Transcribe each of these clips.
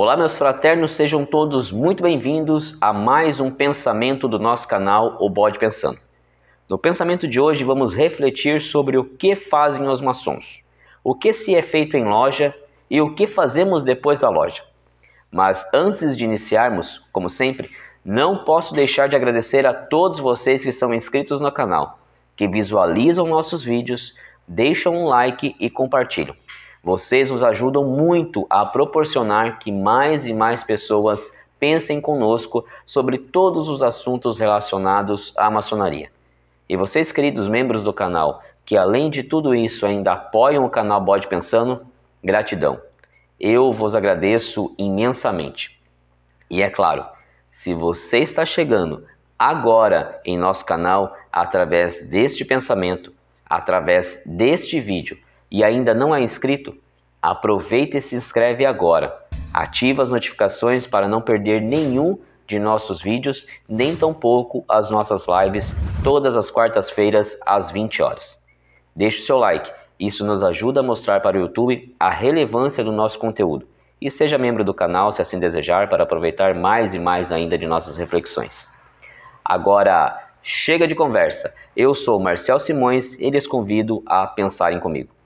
Olá, meus fraternos, sejam todos muito bem-vindos a mais um pensamento do nosso canal O Bode Pensando. No pensamento de hoje, vamos refletir sobre o que fazem os maçons, o que se é feito em loja e o que fazemos depois da loja. Mas antes de iniciarmos, como sempre, não posso deixar de agradecer a todos vocês que são inscritos no canal, que visualizam nossos vídeos, deixam um like e compartilham. Vocês nos ajudam muito a proporcionar que mais e mais pessoas pensem conosco sobre todos os assuntos relacionados à maçonaria. E vocês, queridos membros do canal, que além de tudo isso ainda apoiam o canal Bode Pensando, gratidão. Eu vos agradeço imensamente. E é claro, se você está chegando agora em nosso canal através deste pensamento, através deste vídeo, e ainda não é inscrito, aproveita e se inscreve agora. Ativa as notificações para não perder nenhum de nossos vídeos, nem tampouco as nossas lives todas as quartas-feiras às 20 horas. Deixe o seu like, isso nos ajuda a mostrar para o YouTube a relevância do nosso conteúdo. E seja membro do canal se assim desejar para aproveitar mais e mais ainda de nossas reflexões. Agora, chega de conversa. Eu sou Marcel Simões e lhes convido a pensarem comigo.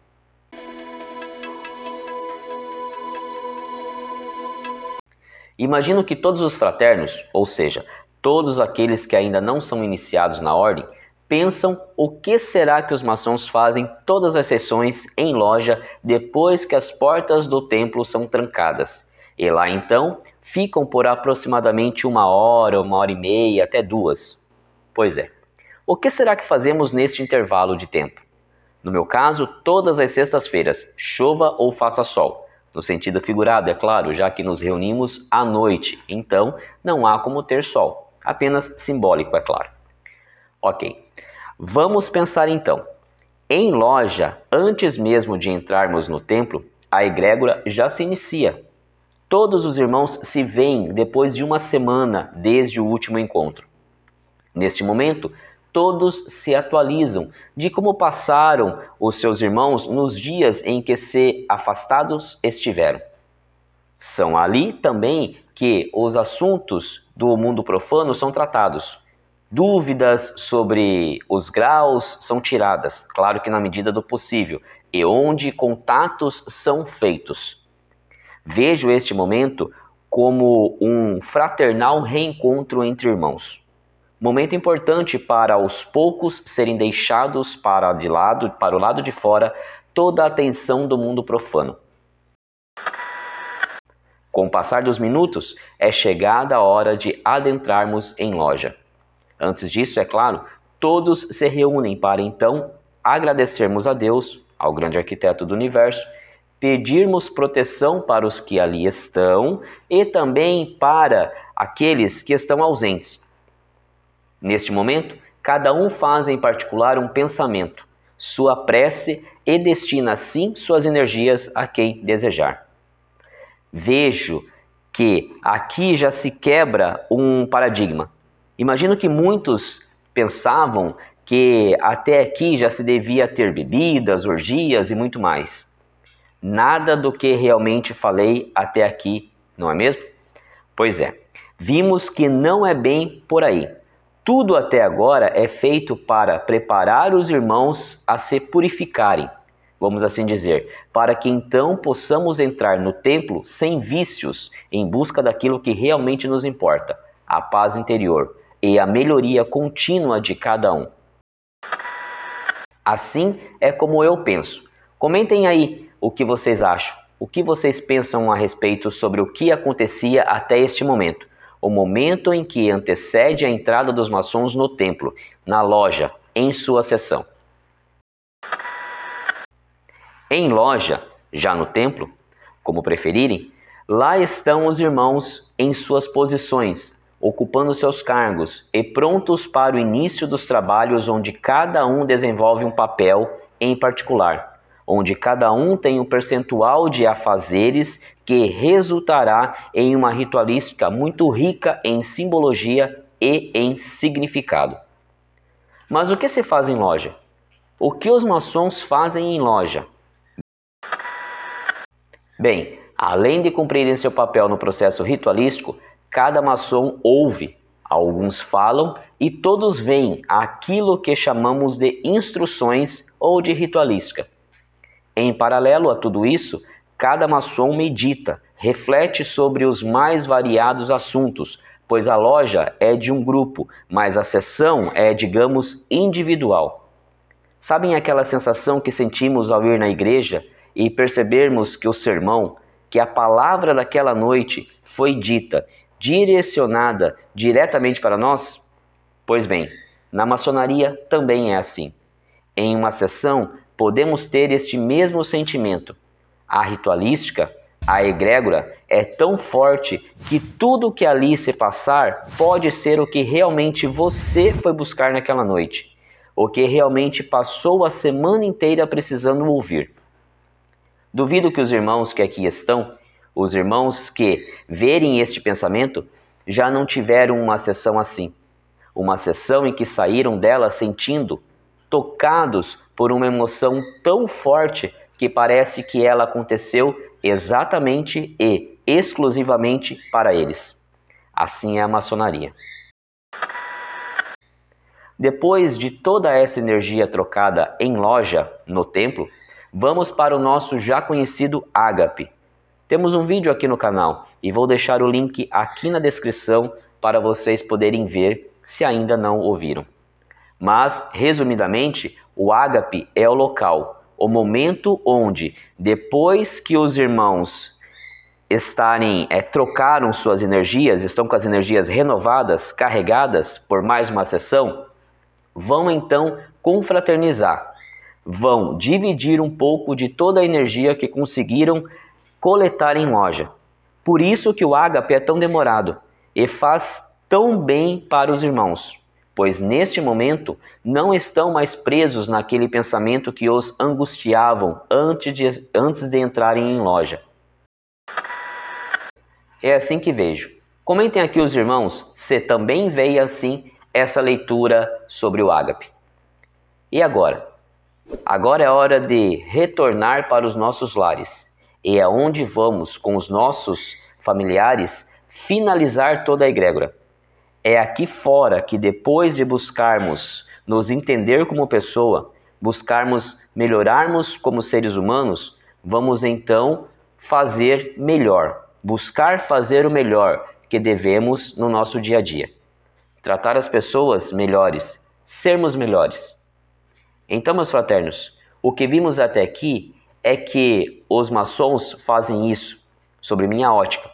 Imagino que todos os fraternos, ou seja, todos aqueles que ainda não são iniciados na ordem, pensam o que será que os maçons fazem todas as sessões em loja depois que as portas do templo são trancadas. E lá então ficam por aproximadamente uma hora, uma hora e meia, até duas. Pois é. O que será que fazemos neste intervalo de tempo? No meu caso, todas as sextas-feiras, chova ou faça sol no sentido figurado, é claro, já que nos reunimos à noite, então não há como ter sol, apenas simbólico, é claro. Ok, vamos pensar então. Em loja, antes mesmo de entrarmos no templo, a egrégora já se inicia. Todos os irmãos se veem depois de uma semana desde o último encontro. Neste momento, todos se atualizam de como passaram os seus irmãos nos dias em que se afastados estiveram. São ali também que os assuntos do mundo profano são tratados. Dúvidas sobre os graus são tiradas, claro que na medida do possível, e onde contatos são feitos. Vejo este momento como um fraternal reencontro entre irmãos. Momento importante para aos poucos serem deixados para de lado, para o lado de fora, toda a atenção do mundo profano. Com o passar dos minutos, é chegada a hora de adentrarmos em loja. Antes disso, é claro, todos se reúnem para então agradecermos a Deus, ao grande arquiteto do universo, pedirmos proteção para os que ali estão e também para aqueles que estão ausentes Neste momento, cada um faz em particular um pensamento, sua prece e destina assim suas energias a quem desejar. Vejo que aqui já se quebra um paradigma. Imagino que muitos pensavam que até aqui já se devia ter bebidas, orgias e muito mais. Nada do que realmente falei até aqui, não é mesmo? Pois é, vimos que não é bem por aí. Tudo até agora é feito para preparar os irmãos a se purificarem, vamos assim dizer, para que então possamos entrar no templo sem vícios, em busca daquilo que realmente nos importa, a paz interior e a melhoria contínua de cada um. Assim é como eu penso. Comentem aí o que vocês acham, o que vocês pensam a respeito sobre o que acontecia até este momento o momento em que antecede a entrada dos maçons no templo, na loja, em sua sessão. Em loja, já no templo, como preferirem, lá estão os irmãos em suas posições, ocupando seus cargos e prontos para o início dos trabalhos onde cada um desenvolve um papel em particular onde cada um tem um percentual de afazeres que resultará em uma ritualística muito rica em simbologia e em significado. Mas o que se faz em loja? O que os maçons fazem em loja? Bem, Além de cumprirem seu papel no processo ritualístico, cada maçom ouve, alguns falam e todos veem aquilo que chamamos de instruções ou de ritualística. Em paralelo a tudo isso, cada maçom medita, reflete sobre os mais variados assuntos, pois a loja é de um grupo, mas a sessão é, digamos, individual. Sabem aquela sensação que sentimos ao ir na igreja e percebermos que o sermão, que a palavra daquela noite foi dita, direcionada diretamente para nós? Pois bem, na maçonaria também é assim. Em uma sessão, podemos ter este mesmo sentimento. A ritualística, a egrégora, é tão forte que tudo que ali se passar pode ser o que realmente você foi buscar naquela noite, o que realmente passou a semana inteira precisando ouvir. Duvido que os irmãos que aqui estão, os irmãos que verem este pensamento, já não tiveram uma sessão assim. Uma sessão em que saíram dela sentindo, tocados por uma emoção tão forte que parece que ela aconteceu exatamente e exclusivamente para eles. Assim é a maçonaria. Depois de toda essa energia trocada em loja, no templo, Vamos para o nosso já conhecido ágape. Temos um vídeo aqui no canal e vou deixar o link aqui na descrição para vocês poderem ver se ainda não ouviram. Mas, resumidamente, o ágape é o local, o momento onde, depois que os irmãos estarem é, trocaram suas energias, estão com as energias renovadas, carregadas por mais uma sessão, vão então confraternizar vão dividir um pouco de toda a energia que conseguiram coletar em loja. Por isso que o ágape é tão demorado e faz tão bem para os irmãos, pois neste momento não estão mais presos naquele pensamento que os angustiavam antes de, antes de entrarem em loja. É assim que vejo. Comentem aqui os irmãos se também veio assim essa leitura sobre o ágape. E agora, Agora é hora de retornar para os nossos lares e é onde vamos com os nossos familiares finalizar toda a egrégora. É aqui fora que depois de buscarmos nos entender como pessoa, buscarmos melhorarmos como seres humanos, vamos então fazer melhor, buscar fazer o melhor que devemos no nosso dia a dia. Tratar as pessoas melhores, sermos melhores. Então, meus fraternos, o que vimos até aqui é que os maçons fazem isso, sobre minha ótica.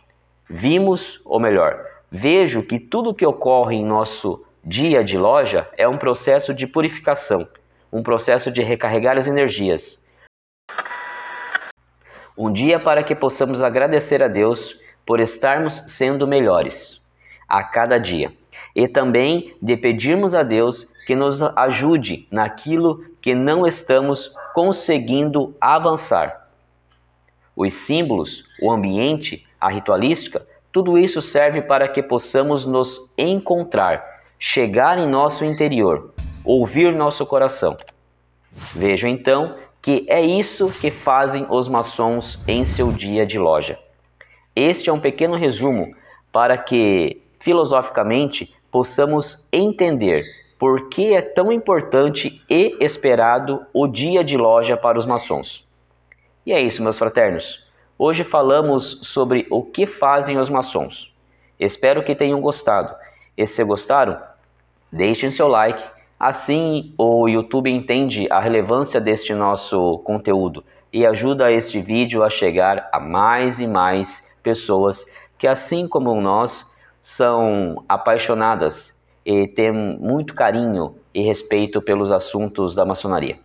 Vimos, ou melhor, vejo que tudo que ocorre em nosso dia de loja é um processo de purificação, um processo de recarregar as energias. Um dia para que possamos agradecer a Deus por estarmos sendo melhores a cada dia e também de pedirmos a Deus que nos ajude naquilo que não estamos conseguindo avançar. Os símbolos, o ambiente, a ritualística, tudo isso serve para que possamos nos encontrar, chegar em nosso interior, ouvir nosso coração. Vejo então que é isso que fazem os maçons em seu dia de loja. Este é um pequeno resumo para que, filosoficamente, possamos entender por que é tão importante e esperado o dia de loja para os maçons. E é isso, meus fraternos. Hoje falamos sobre o que fazem os maçons. Espero que tenham gostado. E se gostaram, deixem seu like. Assim o YouTube entende a relevância deste nosso conteúdo e ajuda este vídeo a chegar a mais e mais pessoas que, assim como nós, são apaixonadas e ter muito carinho e respeito pelos assuntos da maçonaria.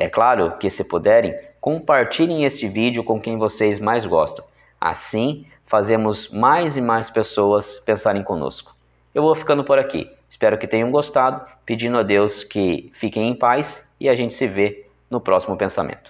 É claro que, se puderem, compartilhem este vídeo com quem vocês mais gostam. Assim, fazemos mais e mais pessoas pensarem conosco. Eu vou ficando por aqui. Espero que tenham gostado, pedindo a Deus que fiquem em paz e a gente se vê no próximo pensamento.